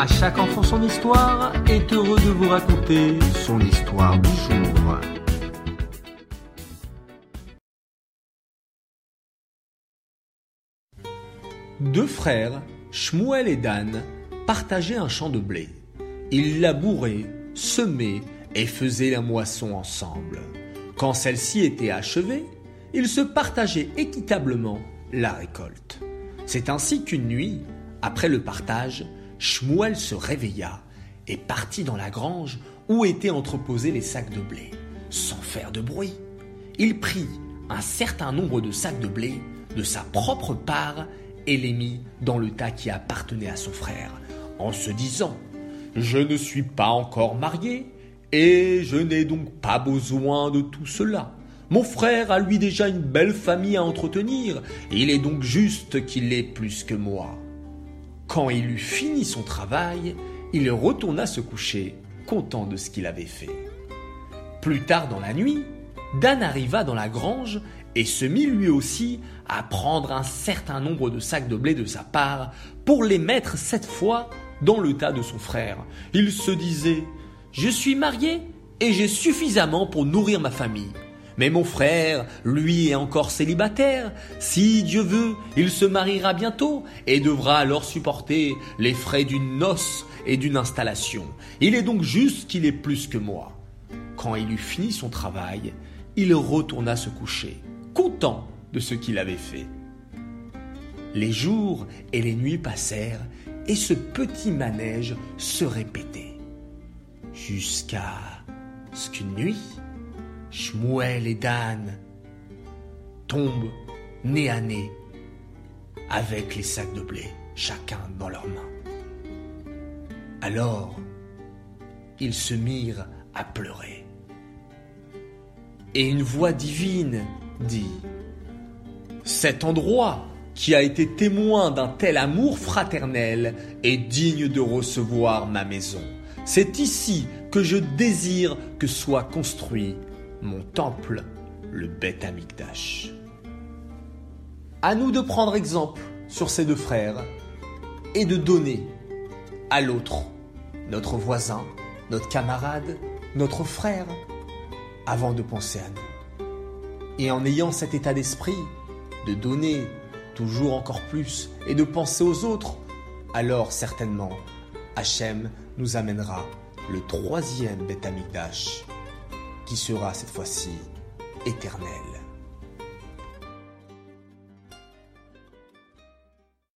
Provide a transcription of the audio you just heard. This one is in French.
À chaque enfant son histoire est heureux de vous raconter son histoire du jour. Deux frères, Shmuel et Dan, partageaient un champ de blé. Ils labouraient, semaient et faisaient la moisson ensemble. Quand celle-ci était achevée, ils se partageaient équitablement la récolte. C'est ainsi qu'une nuit, après le partage, Shmuel se réveilla et partit dans la grange où étaient entreposés les sacs de blé, sans faire de bruit. Il prit un certain nombre de sacs de blé de sa propre part et les mit dans le tas qui appartenait à son frère, en se disant Je ne suis pas encore marié, et je n'ai donc pas besoin de tout cela. Mon frère a lui déjà une belle famille à entretenir, il est donc juste qu'il ait plus que moi. Quand il eut fini son travail, il retourna se coucher, content de ce qu'il avait fait. Plus tard dans la nuit, Dan arriva dans la grange et se mit lui aussi à prendre un certain nombre de sacs de blé de sa part pour les mettre cette fois dans le tas de son frère. Il se disait Je suis marié et j'ai suffisamment pour nourrir ma famille. Mais mon frère, lui, est encore célibataire. Si Dieu veut, il se mariera bientôt et devra alors supporter les frais d'une noce et d'une installation. Il est donc juste qu'il est plus que moi. Quand il eut fini son travail, il retourna se coucher, content de ce qu'il avait fait. Les jours et les nuits passèrent et ce petit manège se répétait. Jusqu'à ce qu'une nuit, Shmuel et Dan tombent nez à nez avec les sacs de blé, chacun dans leurs mains. Alors, ils se mirent à pleurer. Et une voix divine dit Cet endroit qui a été témoin d'un tel amour fraternel est digne de recevoir ma maison. C'est ici que je désire que soit construit mon temple, le Beth Amikdash. À nous de prendre exemple sur ces deux frères et de donner à l'autre, notre voisin, notre camarade, notre frère, avant de penser à nous. Et en ayant cet état d'esprit de donner toujours encore plus et de penser aux autres, alors certainement Hachem nous amènera le troisième Beth Amikdash qui sera cette fois-ci éternel.